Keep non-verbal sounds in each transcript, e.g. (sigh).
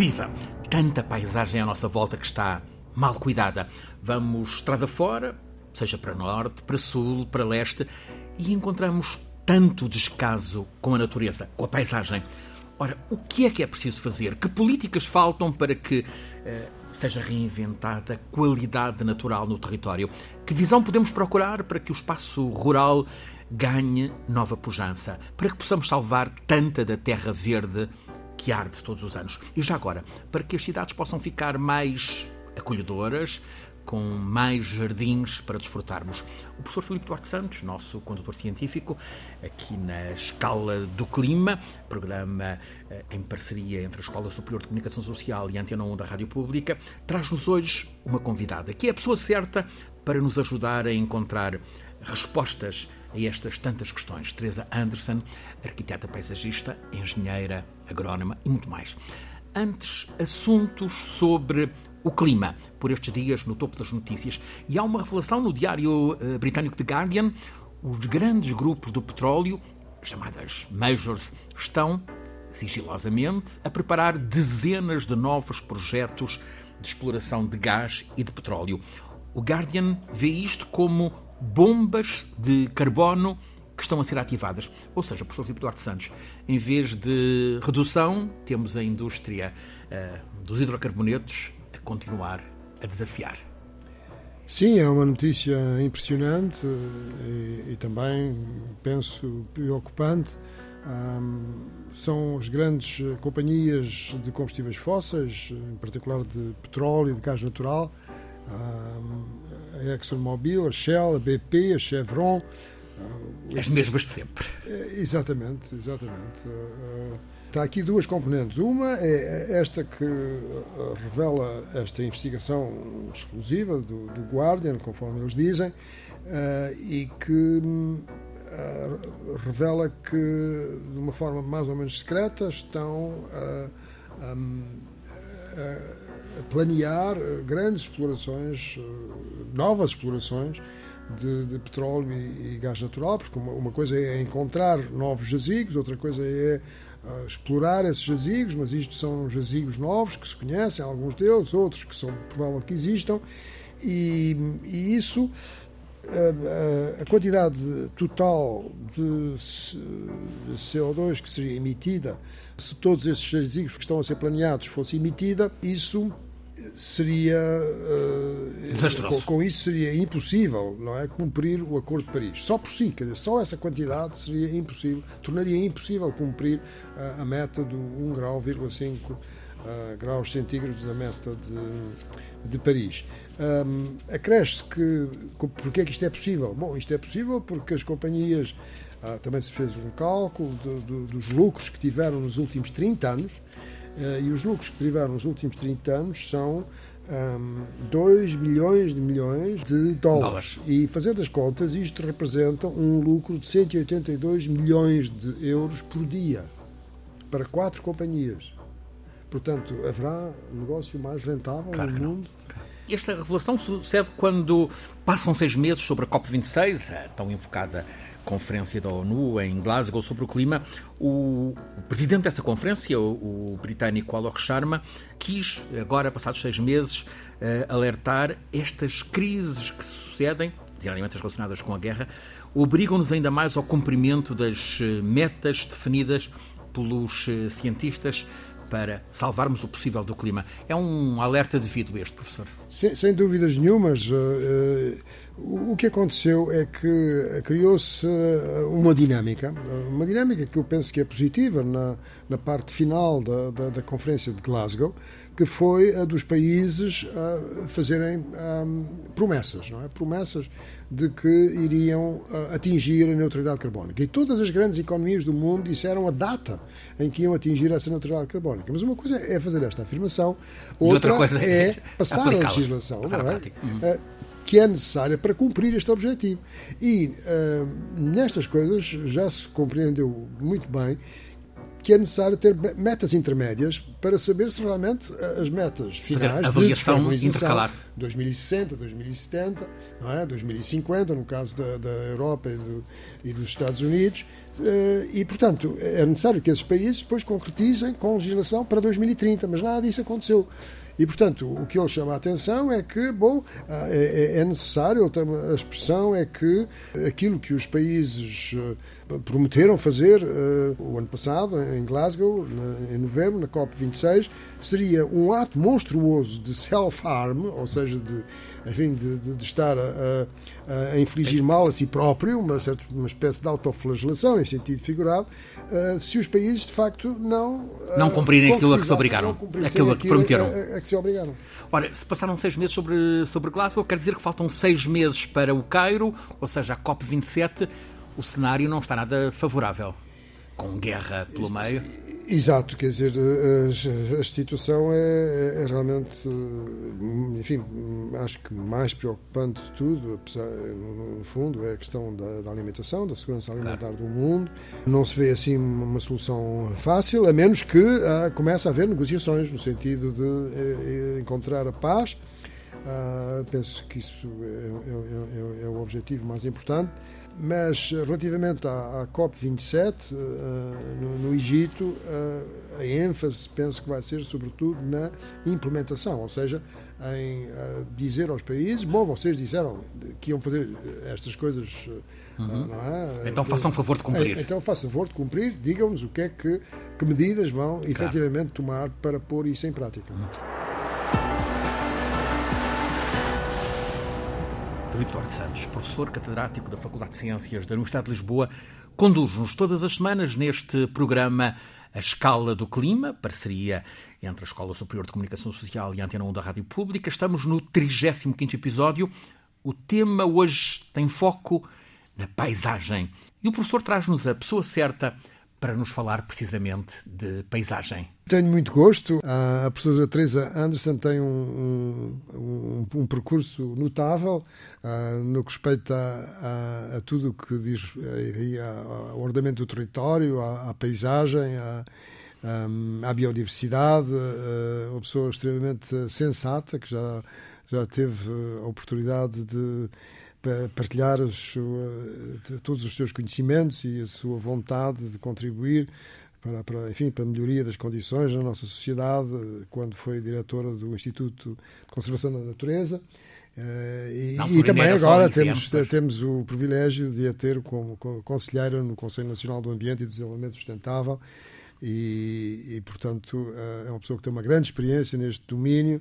Viva! Tanta paisagem à nossa volta que está mal cuidada. Vamos estrada fora, seja para norte, para sul, para leste, e encontramos tanto descaso com a natureza, com a paisagem. Ora, o que é que é preciso fazer? Que políticas faltam para que eh, seja reinventada a qualidade natural no território? Que visão podemos procurar para que o espaço rural ganhe nova pujança? Para que possamos salvar tanta da terra verde que arde todos os anos? E já agora, para que as cidades possam ficar mais acolhedoras, com mais jardins para desfrutarmos. O professor Filipe Duarte Santos, nosso condutor científico, aqui na Escala do Clima, programa eh, em parceria entre a Escola Superior de Comunicação Social e a Antena 1 da Rádio Pública, traz-nos hoje uma convidada, que é a pessoa certa para nos ajudar a encontrar respostas a estas tantas questões. Teresa Anderson, arquiteta paisagista, engenheira, agrónoma e muito mais. Antes, assuntos sobre o clima, por estes dias no topo das notícias. E há uma revelação no diário uh, britânico The Guardian: os grandes grupos do petróleo, chamadas majors, estão sigilosamente a preparar dezenas de novos projetos de exploração de gás e de petróleo. O Guardian vê isto como bombas de carbono que estão a ser ativadas. Ou seja, professor Filipe Duarte Santos, em vez de redução, temos a indústria uh, dos hidrocarbonetos continuar a desafiar. Sim, é uma notícia impressionante e, e também, penso, preocupante. Um, são as grandes companhias de combustíveis fósseis, em particular de petróleo e de gás natural, um, a ExxonMobil, a Shell, a BP, a Chevron. As mesmas de sempre. É, exatamente, exatamente. Está aqui duas componentes. Uma é esta que eh, revela esta investigação exclusiva do, do Guardian, conforme eles dizem, e que uh, revela que, de uma forma mais ou menos secreta, estão a, a planear grandes explorações, novas explorações de, de petróleo e, e, gás natural, porque uma, uma coisa é encontrar novos jazigos, outra coisa é uh, explorar esses jazigos, mas isto são jazigos novos que se conhecem, alguns deles, outros que são provável que existam, e, e isso a, a, quantidade total de, de CO2 que seria emitida se todos esses jazigos que estão a ser planeados fosse emitida, isso seria uh, com, com, isso seria impossível não é cumprir o Acordo de Paris. Só por si quer dizer, só essa quantidade seria impossível tornaria impossível cumprir uh, a meta do 1 grau, 5 uh, graus centígrados da meta de, de Paris. Um, acresce que porque é que isto é possível? Bom isto é possível porque as companhias ah, também se fez um cálculo de, de, dos lucros que tiveram nos últimos 30 anos e os lucros que tiveram nos últimos 30 anos são um, 2 milhões de milhões de dólares. dólares. E fazendo as contas, isto representa um lucro de 182 milhões de euros por dia para quatro companhias. Portanto, haverá negócio mais rentável claro no mundo? Esta revelação sucede quando passam seis meses sobre a COP26, a tão invocada Conferência da ONU em Glasgow sobre o clima, o, o presidente dessa conferência, o, o, britânico Alok Sharma, quis, agora passados seis meses, uh, alertar estas crises que sucedem, diariamente relacionadas com a guerra, obrigam-nos ainda mais ao cumprimento das eh, metas definidas pelos uh, cientistas para salvarmos o possível do clima. É um alerta devido este, professor? Sem, sem dúvidas nenhumas. Uh, uh, o que aconteceu é que criou-se uma dinâmica, uma dinâmica que eu penso que é positiva na, na parte final da, da, da Conferência de Glasgow, que foi a dos países a fazerem um, promessas, não é? Promessas de que iriam uh, atingir a neutralidade carbónica. E todas as grandes economias do mundo disseram a data em que iam atingir essa neutralidade carbónica. Mas uma coisa é fazer esta afirmação, outra, outra é passar a legislação, não é? Uh, que é necessária para cumprir este objetivo. E uh, nestas coisas já se compreendeu muito bem que é necessário ter metas intermédias para saber se realmente as metas finais Fazer avaliação de intercalar 2060, 2070, não é? 2050 no caso da, da Europa e, do, e, dos Estados Unidos e portanto é necessário que esses países depois concretizem com legislação para 2030, mas nada disso aconteceu. E, portanto, o que ele chama a atenção é que, bom, ah, é, é, é necessário, a expressão é que aquilo que os países ah, prometeram fazer uh, o ano passado, em Glasgow, na, em novembro, na COP26, seria um ato monstruoso de self-harm, ou seja, de enfim, de, de, de estar a, a, infligir mal a si próprio, uma, certa, uma espécie de autoflagelação, em sentido figurado, uh, se os países, de facto, não... Uh, não cumprirem aquilo a que se obrigaram. Aquilo a que prometeram. A, a, se obrigaram. Ora, se passaram seis meses sobre, sobre Glasgow, quer dizer que faltam seis meses para o Cairo, ou seja, a COP27, o cenário não está nada favorável com guerra pelo meio. Exato, quer dizer, a, a situação é, é, realmente, enfim, acho que mais preocupante de tudo, apesar, no, fundo, é a questão da, da, alimentação, da segurança alimentar claro. do mundo. Não se vê assim uma solução fácil, a menos que uh, comece a haver negociações no sentido de uh, encontrar a paz. Uh, penso que isso é, é, é, é o objetivo mais importante. Mas relativamente à, à COP27, uh, no, no, Egito, uh, a ênfase penso que vai ser sobretudo na implementação, ou seja, em uh, dizer aos países: bom, vocês disseram que iam fazer estas coisas. Uhum. É? Então façam favor de cumprir. Então façam favor de cumprir, digam-nos o que é que, que medidas vão claro. efetivamente tomar para pôr isso em prática. Uhum. Duarte Santos, professor catedrático da Faculdade de Ciências da Universidade de Lisboa, conduz-nos todas as semanas neste programa A Escala do Clima, parceria entre a Escola Superior de Comunicação Social e a Antena 1 da Rádio Pública. Estamos no 35º episódio. O tema hoje tem foco na paisagem. E o professor traz-nos a pessoa certa para nos falar precisamente de paisagem. Tenho muito gosto. A professora Teresa Anderson tem um, um, um percurso notável uh, no que respeita a, a, a tudo o que diz ao ordenamento do território, à, paisagem, à, à biodiversidade. Uh, uma pessoa extremamente sensata que já, já teve a oportunidade de partilhar os, todos os seus conhecimentos e a sua vontade de contribuir para, para, enfim, para a melhoria das condições na nossa sociedade, quando foi diretora do Instituto de Conservação da Natureza. Eh, e, e também agora temos, temos o privilégio de a ter como conselheira no Conselho Nacional do Ambiente e do Desenvolvimento Sustentável. E, e, portanto, eh, é uma pessoa que tem uma grande experiência neste domínio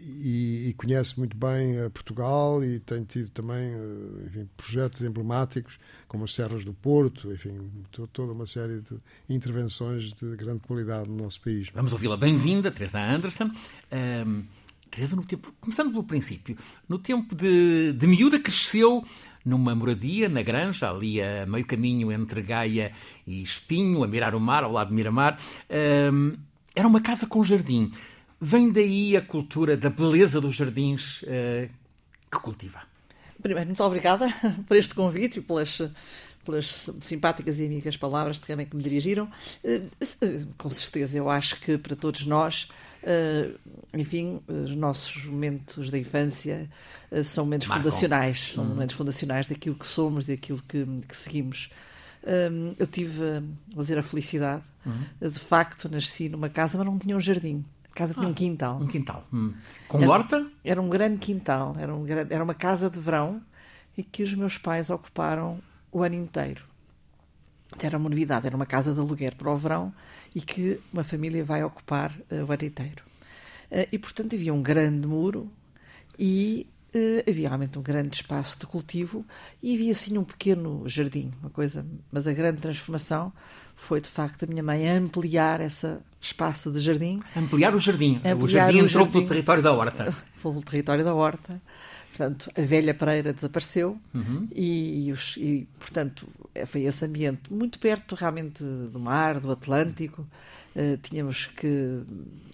e, e, conhece muito bem uh, Portugal e tem tido também uh, enfim, projetos emblemáticos como as Serras do Porto, enfim, toda uma série de intervenções de grande qualidade no nosso país. Vamos ouvi-la. Bem-vinda, Teresa Anderson. Um, Teresa, no tempo, começando pelo princípio, no tempo de, de miúda cresceu numa moradia na Granja, ali a meio caminho entre Gaia e Espinho, a mirar o mar, ao lado de Miramar. Um, era uma casa com jardim. Vem daí a cultura da beleza dos jardins uh, que cultiva? Primeiro, muito obrigada (laughs) por este convite e pelas, pelas simpáticas e amigas palavras que também que me dirigiram. Uh, com certeza, eu acho que para todos nós, uh, enfim, os nossos momentos da infância são momentos Marcam. fundacionais, são uhum. momentos fundacionais daquilo que somos, daquilo que, que seguimos. eu tive, a fazer a felicidade, uhum. de facto, nasci numa casa, mas não tinha um jardim. Casa tinha ah, um quintal. Um quintal. Hum. Com era, horta? Era um grande quintal. Era, um, era uma casa de verão e que os meus pais ocuparam o ano inteiro. Era uma novidade, era uma casa de aluguer para o verão e que uma família vai ocupar uh, o ano inteiro. Uh, e, portanto, havia um grande muro e uh, havia realmente um grande espaço de cultivo e havia, assim, um pequeno jardim, uma coisa... Mas a grande transformação foi, de facto, a minha mãe ampliar esse espaço de jardim. Ampliar o jardim. Ampliar o jardim entrou jardim, pelo território da horta. (laughs) Pelo território da horta. Portanto, a velha Pereira desapareceu uhum. e, e, portanto, foi esse ambiente muito perto realmente do mar, do Atlântico uh, tínhamos que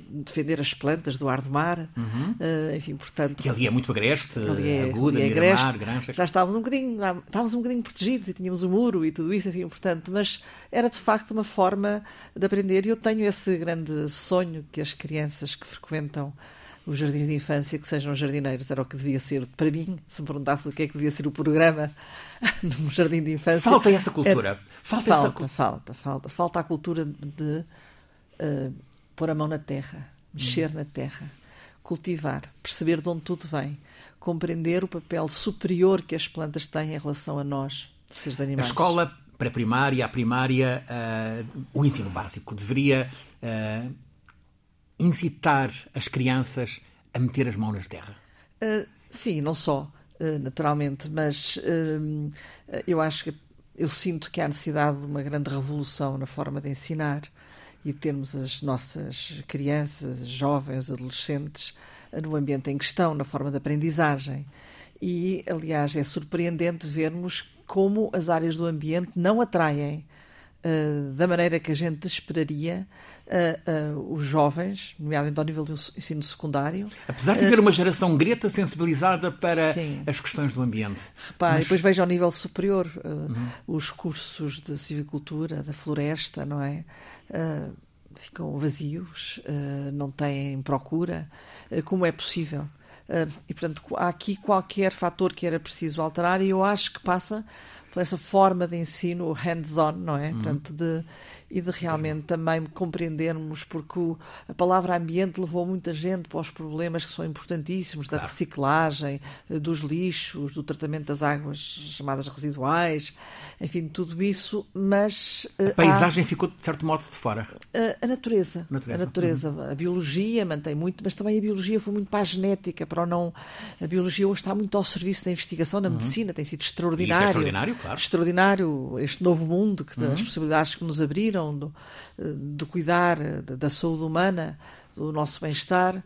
defender as plantas do ar do mar, uhum. uh, enfim, portanto... Que ali é muito agreste, é, aguda, é agreste, granja. Já estávamos um, bocadinho, estávamos um bocadinho protegidos e tínhamos o muro e tudo isso, enfim, portanto, mas era de facto uma forma de aprender e eu tenho esse grande sonho que as crianças que frequentam os jardins de infância que sejam jardineiros, era o que devia ser. Para mim, se me perguntasse o que é que devia ser o programa (laughs) num jardim de infância. Falta essa cultura. É, falta, falta, essa... falta, falta, falta a cultura de uh, pôr a mão na terra, mexer hum. na terra, cultivar, perceber de onde tudo vem, compreender o papel superior que as plantas têm em relação a nós, seres animais. A escola pré-primária, a primária, uh, o ensino básico deveria uh, incitar as crianças a meter as mãos na terra? Uh, sim, não só, naturalmente, mas eu acho que eu sinto que há necessidade de uma grande revolução na forma de ensinar e termos as nossas crianças, jovens, adolescentes no ambiente em questão, na forma de aprendizagem. E, aliás, é surpreendente vermos como as áreas do ambiente não atraem uh, da maneira que a gente esperaria uh, uh, os jovens, nomeadamente ao nível do ensino secundário. Apesar de haver uma geração greta sensibilizada para sim. as questões do ambiente. Repare, Mas... depois veja ao nível superior uhum. os cursos de civicultura, da floresta, não é? Ficam vazios, não têm procura. como é possível? e, portanto, há aqui qualquer fator que era preciso alterar e eu acho que passa por essa forma de ensino hands-on, não é? Uhum. Portanto, de e de realmente também compreendermos, porque o, a palavra ambiente levou muita gente para os problemas que são importantíssimos, da reciclagem, eh, dos lixos, do tratamento das águas chamadas residuais, enfim, tudo isso, mas... Eh, a paisagem há, ficou, de certo modo, de fora. A, a natureza. natureza. A natureza. Uhum. A biologia mantém muito, mas também a biologia foi muito para a genética, para o não... A biologia hoje está muito ao serviço da investigação, da uhum. medicina, tem sido extraordinário. Isso é extraordinário, claro. Extraordinário este novo mundo, que, uhum. as possibilidades que nos abriram, do, do cuidar da saúde humana, do nosso bem-estar,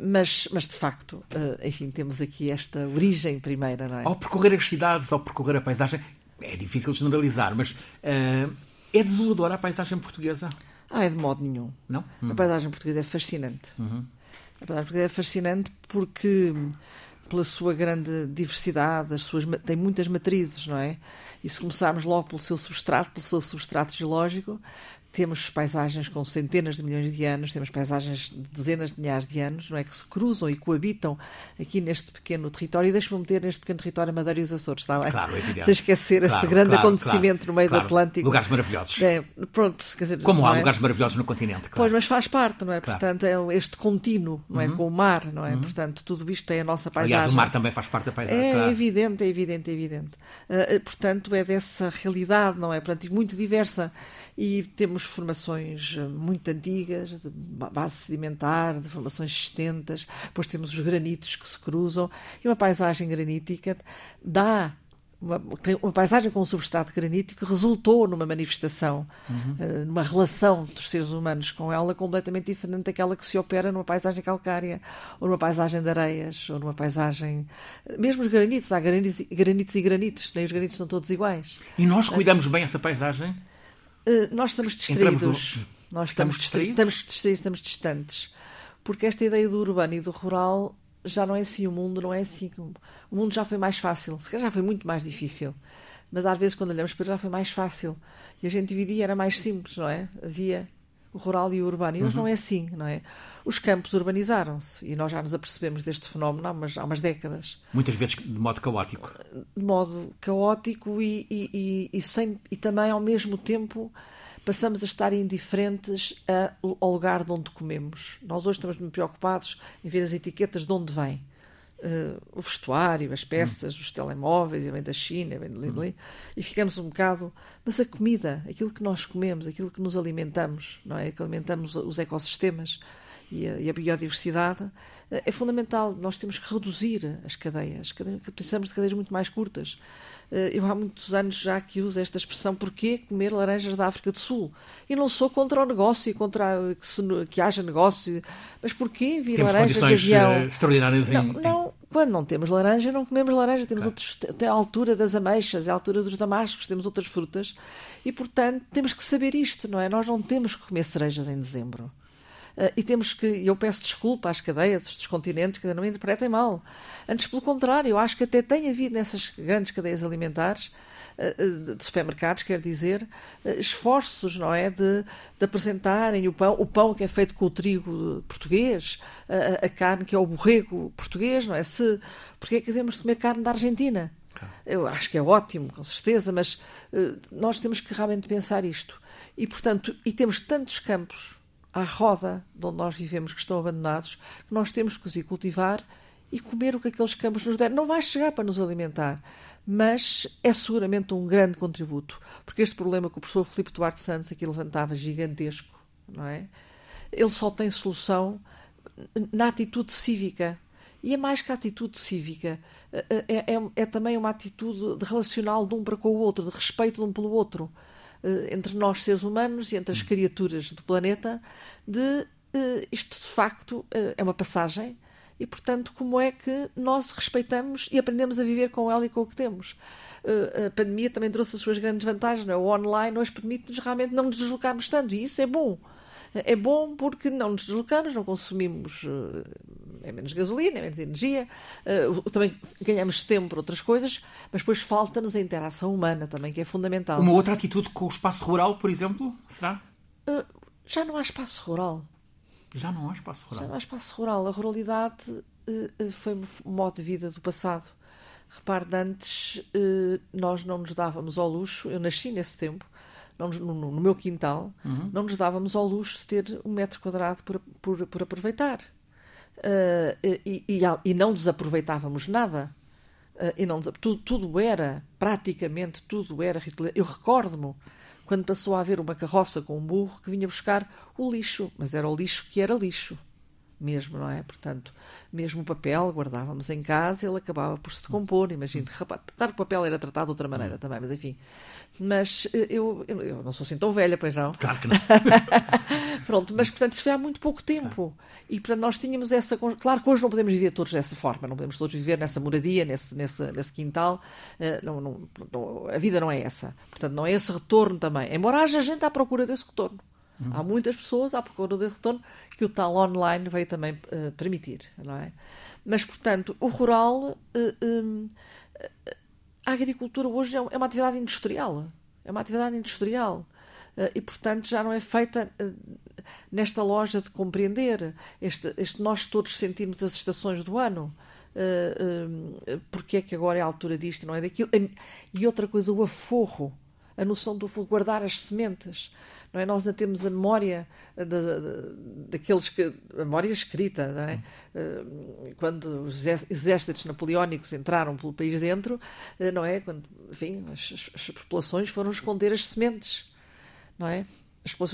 mas, mas de facto, ah, enfim, temos aqui esta origem primeira, não é? Ao percorrer as cidades, ao percorrer a paisagem, é difícil generalizar, mas uh, é desoladora a paisagem portuguesa? Ah, é de modo nenhum. Não? Hum. A paisagem portuguesa é fascinante. Uhum. A paisagem portuguesa é fascinante porque, pela sua grande diversidade, as suas, tem muitas matrizes, não é? E se começarmos logo pelo seu substrato, pelo seu substrato geológico, temos paisagens com centenas de milhões de anos, temos paisagens de dezenas de milhares de anos, não é? Que se cruzam e coabitam aqui neste pequeno território. E deixe-me meter neste pequeno território a Madeira e os Açores, está bem? Claro, é evidente. Sem esquecer claro, esse grande claro, acontecimento claro, no meio do Atlântico. Lugares maravilhosos. É, pronto, quer dizer, Como há é? lugares maravilhosos no continente, Pois, mas faz parte, não é? Portanto, é este contínuo, não é? Uhum. Com o mar, não é? Uhum. Portanto, tudo isto é a nossa paisagem. Aliás, o mar também faz parte da paisagem. É evidente, é evidente, é evidente. Uh, portanto, é dessa realidade, não é? Portanto, muito diversa e temos formações eh, muito antigas, de base sedimentar, de formações existentes, depois temos os granitos que se cruzam, e uma paisagem granítica dá uma, uma, paisagem com um substrato granítico resultou numa manifestação, uhum. uh, numa relação dos seres humanos com ela completamente diferente daquela que se opera numa paisagem calcária, ou numa paisagem de areias, ou numa paisagem. Mesmo os granitos, há granitos, granitos e granitos, nem os granitos são todos iguais. E nós cuidamos bem essa paisagem? Eh, nós estamos distraídos. No... Nós estamos, estamos distraídos? Estamos distraídos, estamos distantes. Porque esta ideia do urbano e do rural já não é assim. O mundo não é assim. O mundo já foi mais fácil. Se calhar já foi muito mais difícil. Mas às vezes, quando olhamos para ele, já foi mais fácil. E a gente dividia, era mais simples, não é? Havia o rural e o urbano. E hoje uhum. não é assim, não é? Os campos urbanizaram-se e nós já nos apercebemos deste fenómeno há umas, há umas décadas. Muitas vezes de modo caótico. De modo caótico e, e, e, e, sem, e também, ao mesmo tempo, passamos a estar indiferentes a, ao lugar de onde comemos. Nós hoje estamos muito preocupados em ver as etiquetas de onde vem. Uh, o vestuário, as peças, hum. os telemóveis, e vem da China, vem de hum. e ficamos um bocado. Mas a comida, aquilo que nós comemos, aquilo que nos alimentamos, não é? Que alimentamos os ecossistemas e a, e a biodiversidade, uh, é fundamental. Nós temos que reduzir as cadeias, precisamos de cadeias muito mais curtas. Eh, eu há muitos anos já que uso esta expressão, porquê comer laranjas da África do Sul? E não sou contra o negócio, contra que, se, que haja negócio, mas porquê vir Temos laranjas de avião? Eh, extraordinárias não, em, não, quando não temos laranja, não comemos laranja, temos claro. outros, tem a altura das ameixas, a altura dos damascos, temos outras frutas e, portanto, temos que saber isto, não é? Nós não temos que comer cerejas em dezembro. Uh, e temos que, eu peço desculpa às cadeias dos continentes que não me interpretem mal. Antes, pelo contrário, eu acho que até tem havido nessas grandes cadeias alimentares eh, eh, de supermercados, quer dizer, esforços, não é, de, de apresentarem o pão, o pão que é feito com o trigo português, a, a carne que é o borrego português, não é? Se, porque é que devemos comer carne da Argentina? Eu acho que é ótimo, com certeza, mas nós temos que realmente pensar isto. E, portanto, e temos tantos campos à roda de onde nós vivemos que estão abandonados que nós temos que os ir cultivar e comer o que aqueles campos nos deram. Não vai chegar para nos alimentar, mas é seguramente um grande contributo, porque este problema que o professor Filipe Duarte Santos aqui levantava, gigantesco, não é? Ele só tem solução na atitude cívica. E é mais que a atitude cívica, é, é, é, também uma atitude de relacional de um para com o outro, de respeito de um pelo outro, entre nós seres humanos e entre as criaturas do planeta, de eh, isto de facto eh, é uma passagem, e, portanto, como é que nós respeitamos e aprendemos a viver com ela e com o que temos. A pandemia também trouxe as suas grandes vantagens. Não é? O online hoje permite-nos realmente não nos deslocarmos tanto, e isso é bom. É bom porque não nos deslocamos, não consumimos uh, é menos gasolina, é menos energia, uh, também ganhamos tempo para outras coisas, mas depois falta-nos a interação humana também, que é fundamental. Uma outra atitude com o espaço rural, por exemplo, será? já não há espaço rural. Já não há espaço rural. Já não há espaço rural. A ruralidade foi um modo de vida do passado. Repare, antes nós não nos dávamos ao luxo, eu nasci nesse tempo, não, no, no, meu quintal, uhum. não nos dávamos ao luxo de ter um metro quadrado por, por, por aproveitar. Uh, e, e, e, não desaproveitávamos nada. Uh, e não, tudo, tudo era, praticamente tudo era. Eu recordo-me quando passou a haver uma carroça com um burro que vinha buscar o lixo, mas era o lixo que era lixo mesmo, não é? Portanto, mesmo o papel guardávamos em casa, ele acabava por se decompor. Imagino, claro que o papel era tratado de outra maneira hum. também, mas enfim. Mas eh, eu, eu, eu, não sou assim tão velha, pois não? Claro que não. (laughs) Pronto, mas portanto isto foi há muito pouco tempo. E portanto nós tínhamos essa. Claro que hoje não podemos viver todos dessa forma, não podemos todos viver nessa moradia, nesse, nesse, nesse quintal. Uh, não, não, não, a vida não é essa. Portanto, não é esse retorno também. Embora haja gente à procura desse retorno. Uhum. Há muitas pessoas à procura desse retorno que o tal online veio também uh, permitir, não é? Mas, portanto, o rural. Uh, um, a agricultura hoje é, é uma atividade industrial. É uma atividade industrial. Uh, e, portanto, já não é feita nesta loja de compreender este, este, nós todos sentimos as estações do ano. Uh, porque é que agora é a altura disto e não é daquilo? E outra coisa, o aforro, a noção do guardar as sementes não é? Nós ainda temos a memória de, de, daqueles que. a memória escrita, não é? Hum. Quando os exércitos napoleónicos entraram pelo país dentro, eh, não é? Quando, enfim, as, as populações foram esconder as sementes, não é?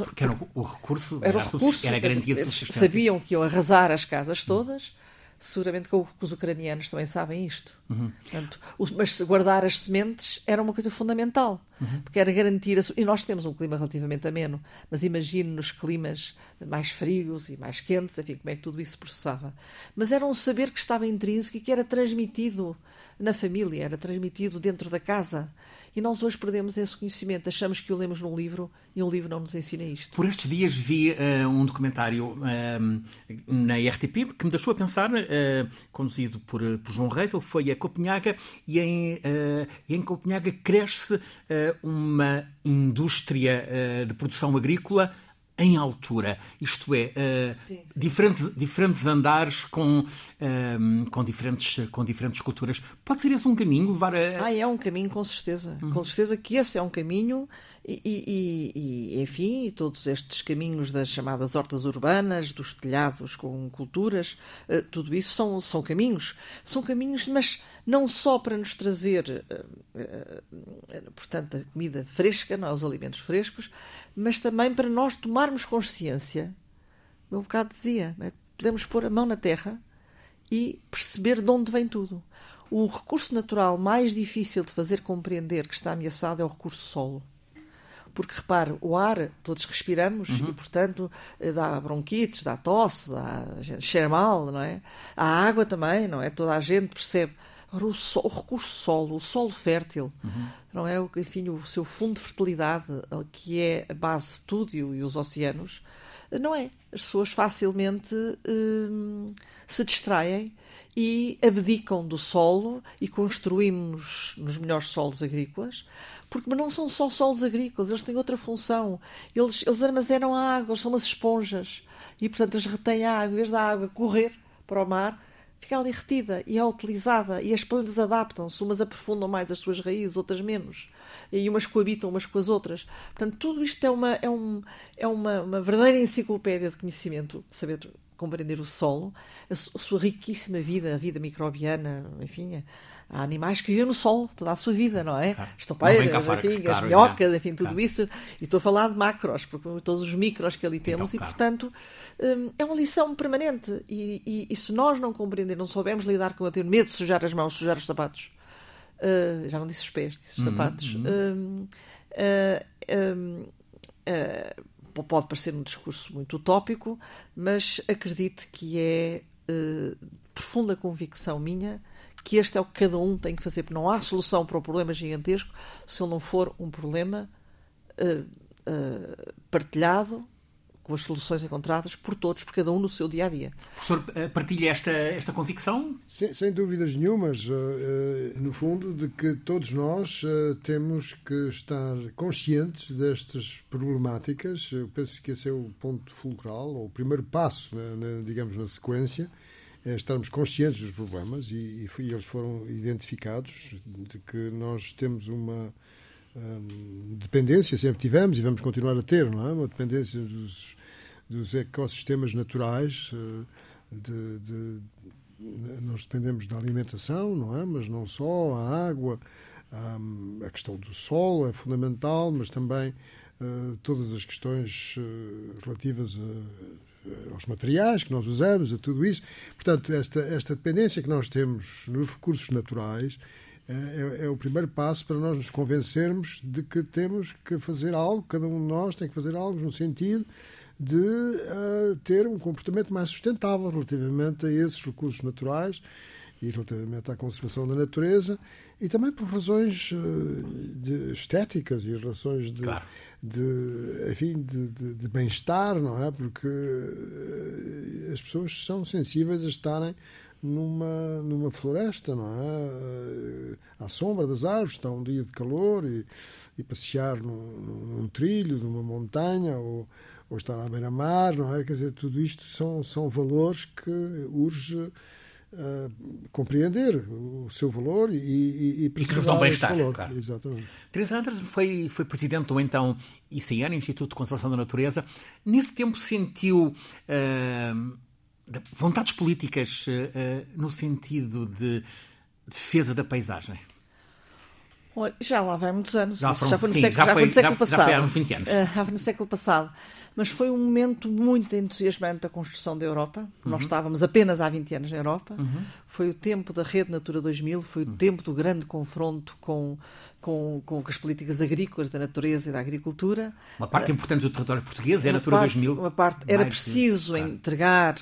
Porque era o, o recurso, era, era, o recurso, era a garantia de subsistência. Sabiam que iam arrasar as casas todas seguramente que os ucranianos também sabem isto. Uhum. Portanto, mas guardar as sementes era uma coisa fundamental, uhum. porque era garantir. A, e nós temos um clima relativamente ameno, mas imagine nos climas mais frios e mais quentes, enfim, como é que tudo isso processava. Mas era um saber que estava intrínseco e que era transmitido na família, era transmitido dentro da casa. E nós hoje perdemos esse conhecimento. Achamos que o lemos num livro e um livro não nos ensina isto. Por estes dias vi uh, um documentário uh, na RTP que me deixou a pensar, uh, conduzido por, por, João Reis. Ele foi a Copenhaga e em, em Copenhaga cresce uma indústria de produção agrícola em altura, isto é, uh, sim, sim. Diferentes, diferentes andares com, uh, com, diferentes, com diferentes culturas. Pode ser esse um caminho? Levar a... Ah, é um caminho, com certeza. Uhum. Com certeza que esse é um caminho e, e, e, enfim, todos estes caminhos das chamadas hortas urbanas, dos telhados com culturas, uh, tudo isso são, são caminhos. São caminhos, mas não só para nos trazer, uh, portanto, a comida fresca, não, é, os alimentos frescos, mas também para nós tomarmos consciência. Eu um bocado dizia, né? podemos pôr a mão na terra e perceber de onde vem tudo. O recurso natural mais difícil de fazer compreender que está ameaçado é o recurso solo porque repare, o ar todos respiramos uhum. e, portanto, eh, dá bronquites, dá tosse, dá, cheira mal, não é? A água também, não é? Toda a gente percebe. Agora, o, sol, o recurso solo, o solo fértil, uhum. não é? Enfim, o seu fundo de fertilidade, que é a base de tudo, e os oceanos, não é. As pessoas facilmente hum, se distraem e abdicam do solo e construímos nos melhores solos agrícolas, porque não são só solos agrícolas, eles têm outra função. Eles, eles armazenam a água, são umas esponjas e, portanto, eles retêm a água. Em vez da água correr para o mar, fica ali retida e é utilizada. E as plantas adaptam-se, umas aprofundam mais as suas raízes, outras menos. E umas coabitam umas com as outras. Portanto, tudo isto é uma, é um, é uma, uma verdadeira enciclopédia de conhecimento, saber compreender o solo, a, sua riquíssima vida, a vida microbiana, enfim, há animais que vivem no solo toda a sua vida, não é? Claro. Estopeiras, enfim, as minhocas, enfim, tudo claro. isso. E estou a falar de macros, porque todos os micros que ali então, temos, então, e portanto hum, é uma lição permanente. E, e, e, se nós não compreender, não soubermos lidar com a ter medo de sujar as mãos, sujar os sapatos, uh, já não disse os pés, disse os uhum, sapatos. Uhum. Uh, uh, pode parecer um discurso muito utópico, mas acredito que é uh, profunda convicção minha que este é o que cada um tem que fazer, porque não há solução para o problema gigantesco se ele não for um problema uh, uh, partilhado com as soluções encontradas por todos, por cada um no seu dia a dia. Professor, eh, partilha esta, esta convicção? Sem, sem dúvidas nenhumas, uh, no fundo, de que todos nós temos que estar conscientes destas problemáticas. Eu penso que esse é o ponto fulcral, ou o primeiro passo, né, digamos, na sequência, é estarmos conscientes dos problemas e, e eles foram identificados, de que nós temos uma Dependência sempre tivemos e vamos continuar a ter, não é? Uma dependência dos, dos ecossistemas naturais. Eh, de, de, nós dependemos da alimentação, não é? Mas não só, a água, a questão do solo é fundamental, mas também uh, todas as questões uh, relativas a, aos materiais que nós usamos, a tudo isso. Portanto, esta, esta dependência que nós temos nos recursos naturais é, é, é, o primeiro passo para nós nos convencermos de que temos que fazer algo, cada um de nós tem que fazer algo no sentido de uh, ter um comportamento mais sustentável relativamente a esses recursos naturais e relativamente à conservação da natureza e também por razões uh, estéticas e razões de, claro. de, enfim, de, de, de bem-estar, não é? Porque uh, as pessoas são sensíveis a estarem numa, numa floresta, não é? À sombra das árvores, está um dia de calor e, e passear num, num, trilho de uma montanha ou, ou estar à beira-mar, não é? Quer dizer, tudo isto são, são valores que urge uh, compreender o seu valor e, e, e preservar e esse valor. Claro. Exatamente. Teresa Andres foi, foi presidente do então ICN, Instituto de Conservação da Natureza. Nesse tempo sentiu... Uh, vontades políticas uh, no sentido de defesa da paisagem? Olha, já lá vai muitos anos. Já, foram, já foi no sim, século, já, já foi, no século já, passado. Já foi há uns 20 anos. Uh, já foi no século passado. Mas foi um momento muito entusiasmante da construção da Europa. Uhum. Nós estávamos apenas há 20 anos na Europa. Uhum. Foi o tempo da Rede Natura 2000, foi o uhum. tempo do grande confronto com, com, com as políticas agrícolas, da natureza e da agricultura. Uma parte importante do território português é a Natura parte, 2000. Uma parte, era preciso entregar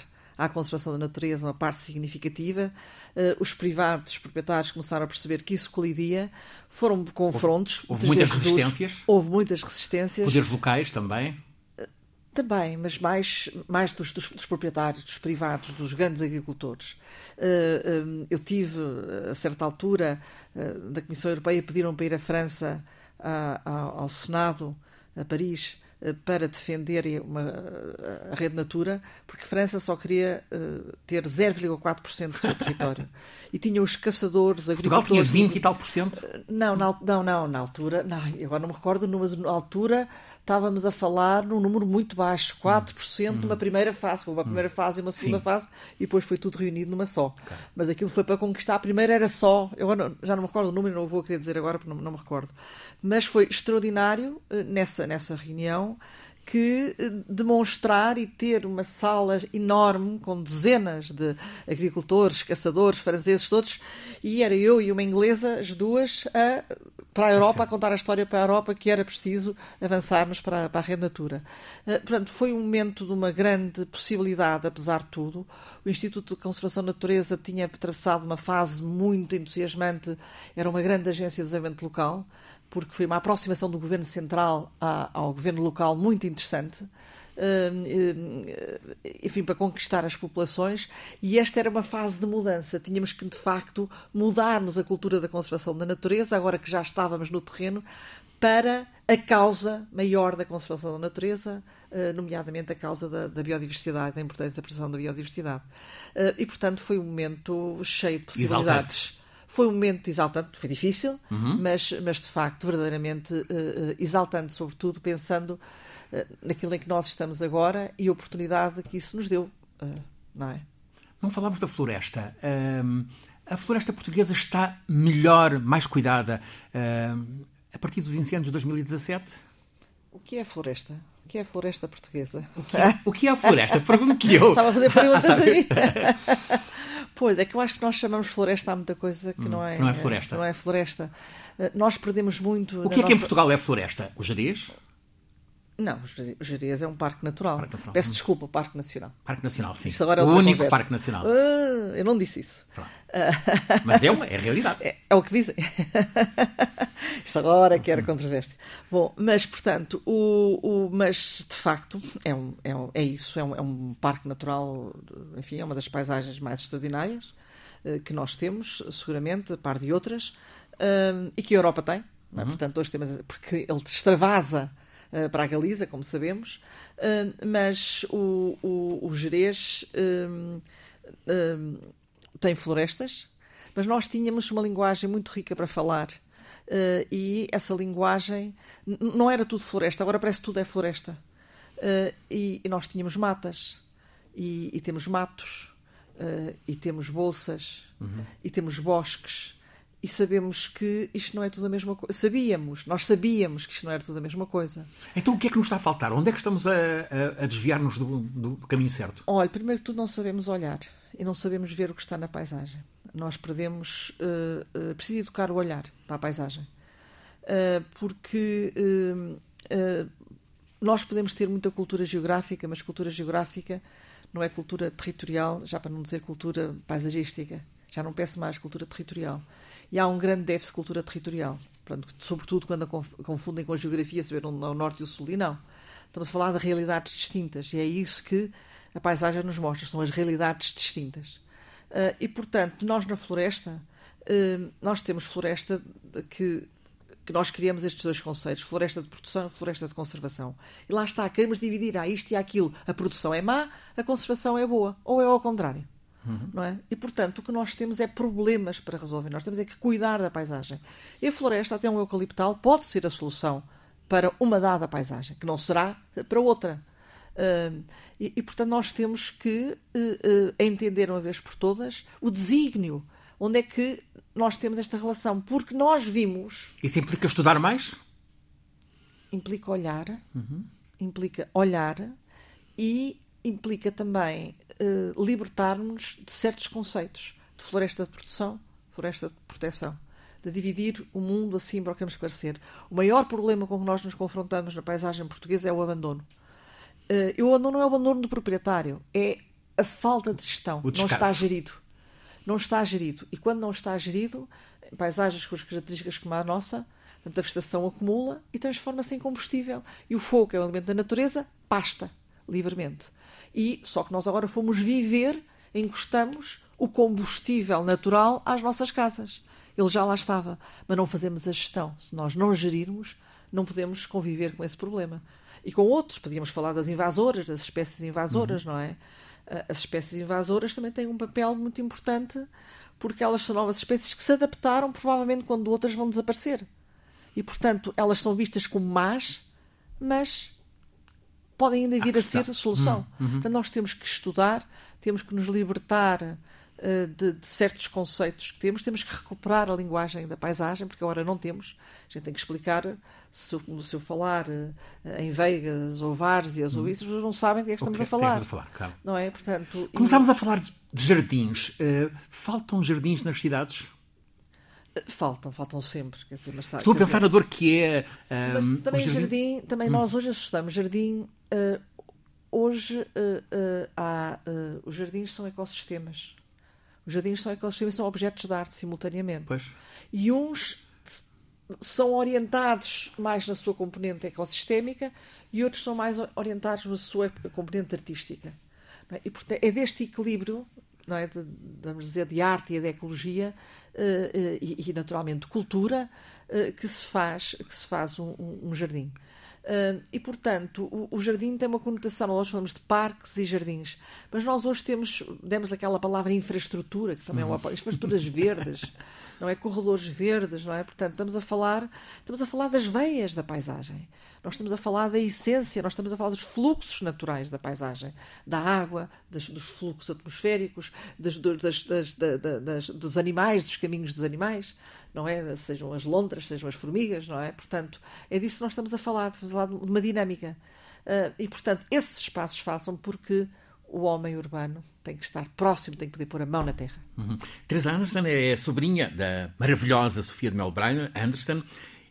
à conservação da natureza uma parte significativa. Uh, os privados, os proprietários, começaram a perceber que isso colidia. Foram confrontos. Houve, houve muitas resistências. houve muitas resistências. Poderes locais também. Uh, também, mas mais, mais dos, dos, dos, proprietários, dos privados, dos grandes agricultores. Um, eu tive, a certa altura, da Comissão Europeia, pediram para ir à França, ao Senado, a Paris, eh, para defender uma, a rede Natura, porque França só queria uh, ter 0,4% do seu território. (laughs) e tinha os caçadores, agricultores... Portugal tinha 20 e tal por cento? Eh, não, na, não, não, na altura... Não, agora não me recordo, mas na altura estávamos a falar num número muito baixo, 4% hum. numa primeira fase, uma hum. primeira fase e uma segunda Sim. fase, e depois foi tudo reunido numa só. Okay. Mas aquilo foi para conquistar, a primeira era só, eu já não me recordo o número, não vou querer dizer agora porque não, não me recordo, mas foi extraordinário eh, nessa, nessa reunião que eh, demonstrar e ter uma sala enorme com dezenas de agricultores, caçadores, franceses, todos, e era eu e uma inglesa, as duas, a para a Europa, a contar a história para a Europa, que era preciso avançarmos para, para a rendatura. Uh, portanto, foi um momento de uma grande possibilidade, apesar de tudo. O Instituto de Conservação da Natureza tinha atravessado uma fase muito entusiasmante, era uma grande agência de desenvolvimento local, porque foi uma aproximação do governo central ao governo local muito interessante. Hum, hum, enfim, para conquistar as populações, e esta era uma fase de mudança. Tínhamos que, de facto, mudarmos a cultura da conservação da natureza, agora que já estávamos no terreno, para a causa maior da conservação da natureza, eh, nomeadamente a causa da, da biodiversidade, da importância da preservação da biodiversidade. Eh, e, portanto, foi um momento cheio de possibilidades. Exaltante. Foi um momento exaltante, foi difícil, uhum. mas, mas de facto verdadeiramente uh, exaltante, sobretudo pensando uh, naquilo em que nós estamos agora e a oportunidade que isso nos deu, uh, não é? Não falámos da floresta. a floresta portuguesa está melhor, mais cuidada a partir dos incêndios de 2017? O que é a floresta? O que é a floresta portuguesa? O que é, o que é a floresta? (laughs) Pergunto que eu. Estava a fazer perguntas (laughs) a mim. (laughs) Pois, é que eu acho que nós chamamos floresta a muita coisa que hum, não é. Não é floresta. Não é floresta. Eh, nós perdemos muito. O que é que em Portugal é floresta? O Jerez? Não, o Jerez é um parque natural. Parque natural. Peço desculpa, Parque Nacional. Parque Nacional, sim. Isso agora é o único conversa. Parque Nacional. Uh, eu não disse isso. Mas é, uma, é realidade. (laughs) É, é o que dizem. (laughs) isso agora é que era controvérsia. Bom, mas, portanto, o, o, mas de facto é, um, é, um, é isso. É um, é um parque natural, enfim, é uma das paisagens mais extraordinárias uh, que nós temos, seguramente, a par de outras, uh, e que a Europa tem. É? Uhum. Portanto, hoje temos. Porque ele extravasa para a Galiza, como sabemos, uh, mas o, o, o Jerez uh, tem florestas, mas nós tínhamos uma linguagem muito rica para falar. e essa linguagem não era tudo floresta, agora parece que tudo é floresta. E, e, nós tínhamos matas, e, e temos matos, e temos bolsas, uhum. e temos bosques, e sabemos que isto não é tudo a mesma coisa. Sabíamos, nós sabíamos que isto não era tudo a mesma coisa. Então o que é que nos está a faltar? Onde é que estamos a, a, a desviar-nos do, do, caminho certo? Olha, primeiro que tudo não sabemos olhar e não sabemos ver o que está na paisagem. Nós perdemos. Uh, uh, preciso educar o olhar para a paisagem. Uh, porque nós podemos ter muita cultura geográfica, mas cultura geográfica não é cultura territorial, já para não dizer cultura paisagística. Já não peço mais cultura territorial e há um grande déficit de cultura territorial. Sobretudo quando a confundem com a geografia, saber é o norte e o sul, e não. Estamos a falar de realidades distintas, e é isso que a paisagem nos mostra, são as realidades distintas. Uh, e, portanto, nós na floresta, uh, nós temos floresta que, que nós criamos estes dois conceitos, floresta de produção e floresta de conservação. E lá está, queremos dividir, há isto e aquilo. A produção é má, a conservação é boa, ou é ao contrário. Uhum. Não é? E, portanto, o que nós temos é problemas para resolver. Nós temos é que cuidar da paisagem. E a floresta, até um eucaliptal, pode ser a solução para uma dada paisagem, que não será para outra. Uh, e, e, portanto, nós temos que uh, uh, entender uma vez por todas o desígnio. Onde é que nós temos esta relação? Porque nós vimos. Isso implica estudar mais? Implica olhar, uhum. implica olhar e implica também uh, libertar-nos de certos conceitos de floresta de produção, floresta de proteção, de dividir o mundo assim para o que queremos esclarecer. O maior problema com que nós nos confrontamos na paisagem portuguesa é o abandono. Uh, e o abandono não é o abandono do proprietário, é a falta de gestão. Não está gerido. Não está gerido. E quando não está gerido, em paisagens com as características como a nossa, a vegetação acumula e transforma-se em combustível. E o fogo, que é o elemento da natureza, pasta livremente. E só que nós agora fomos viver, encostamos o combustível natural às nossas casas. Ele já lá estava, mas não fazemos a gestão. Se nós não gerirmos, não podemos conviver com esse problema. E com outros, podíamos falar das invasoras, das espécies invasoras, uhum. não é? Ah, as espécies invasoras também têm um papel muito importante porque elas são novas espécies que se adaptaram provavelmente quando outras vão desaparecer. E, portanto, elas são vistas como más, mas podem ainda vir a, a ser a solução. Uhum. Uhum. Nós temos que estudar, temos que nos libertar uh, de, de, certos conceitos que temos, temos que recuperar a linguagem da paisagem, porque agora não temos. A gente tem que explicar, se eu, se eu falar uh, em veigas ou várzeas uhum. ou isso, as não sabem de que é que estamos a falar. a falar claro. Não é? Portanto, Começámos e... a falar de jardins. Uh, faltam jardins nas cidades? Faltam, faltam sempre. Dizer, mas está, Estou a pensar dizer, na dor que é. mas hum, também jardim, jardim. também nós hoje assustamos. Jardim, eh, hoje eh, há, os jardins são ecossistemas. Os jardins são ecossistemas, são objetos de arte simultaneamente. Pois. E uns são orientados mais na sua componente ecossistémica e outros são mais orientados na sua componente artística. é? E portanto, é deste equilíbrio, não é, de, vamos dizer, de arte e de ecologia e, e, naturalmente de cultura que se faz que se faz um- um jardim. Eh, e portanto o, o jardim tem uma conotação. Nós falamos de parques e jardins, mas nós hoje temos demos aquela palavra infraestrutura que também é uma palavra- infraestruturas verdes, (laughs) não é corredores verdes, não é? Portanto estamos a falar estamos a falar das veias da paisagem. Nós estamos a falar da essência, nós estamos a falar dos fluxos naturais da paisagem, da água, das- dos fluxos atmosféricos, das- das- das- da- da- das- dos animais, dos caminhos dos animais, não é? Sejam as lontras, sejam as formigas, não é? Portanto, é disso que nós estamos a falar, estamos a falar de uma dinâmica. Ah, e, portanto, esses espaços façam porque o homem urbano tem que estar próximo, tem que poder pôr a mão na terra. Uhum. Teresa Anderson é sobrinha da maravilhosa Sofia de Melbourne Anderson.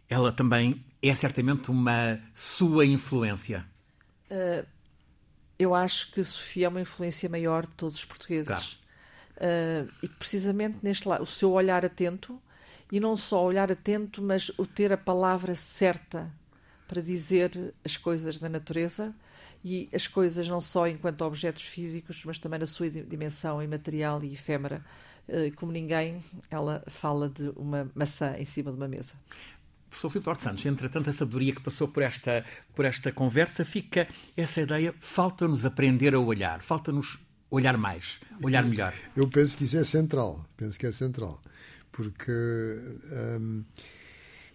Ela também é certamente uma sua influência. Eu acho que Sofia é uma influência maior de todos os portugueses. Claro. Ah, e precisamente neste lado, o seu olhar atento, e não só olhar atento, mas o ter a palavra certa para dizer as coisas da natureza e as coisas não só enquanto objetos físicos, mas também na sua di- dimensão imaterial e efêmera. Ah, como ninguém, ela fala de uma maçã em cima de uma mesa. Professor Filipe Duarte Santos, entre tanta sabedoria que passou por esta, por esta conversa, fica essa ideia, falta-nos aprender a olhar, falta-nos olhar mais, olhar melhor. Eu penso que isso é central, penso que é central, porque hum,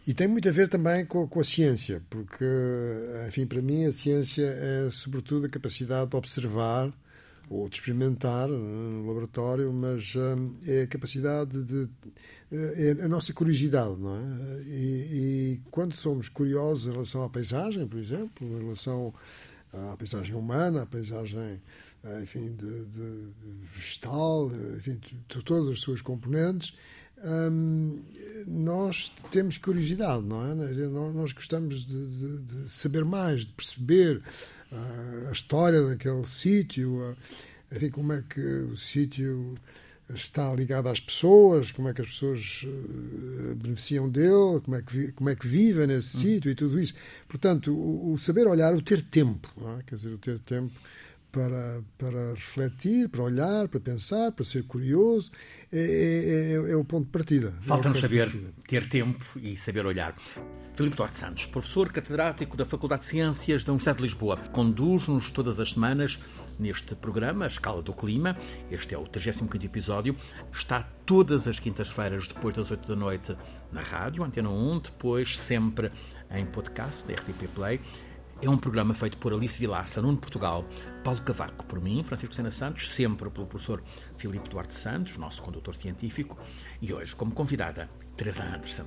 e tem muito a ver também com, com a ciência, porque enfim para mim a ciência é sobretudo a capacidade de observar ou de experimentar no laboratório, mas hum, é a capacidade de é a nossa curiosidade, não é? E, e quando somos curiosos em relação à paisagem, por exemplo, em relação à paisagem humana, à paisagem eh, enfim, de, de vegetal, enfim, de todas as suas componentes, hum, nós temos curiosidade, não é? Nós, nós gostamos de, de, de, saber mais, de perceber uh, a história daquele sítio, uh, enfim, como é que o sítio está ligado às pessoas, como é que as pessoas uh, beneficiam dele, como é que, como é que vivem nesse hum. sítio e tudo isso. Portanto, o, o, saber olhar, o ter tempo, é? quer dizer, o ter tempo para, para refletir, para olhar, para pensar, para ser curioso, é, é, é o ponto de partida. Falta-nos é saber ter tempo e saber olhar. Filipe Duarte Santos, professor catedrático da Faculdade de Ciências da Universidade de Lisboa, conduz-nos todas as semanas neste programa, A Escala do Clima. Este é o 35º episódio. Está todas as quintas-feiras, depois das 8 da noite, na rádio, Antena 1, depois sempre em podcast da RTP Play. É um programa feito por Alice Vilaça, Nuno Portugal, Paulo Cavaco, por mim, Francisco Sena Santos, sempre pelo professor Filipe Duarte Santos, nosso condutor científico, e hoje, como convidada, Teresa Anderson.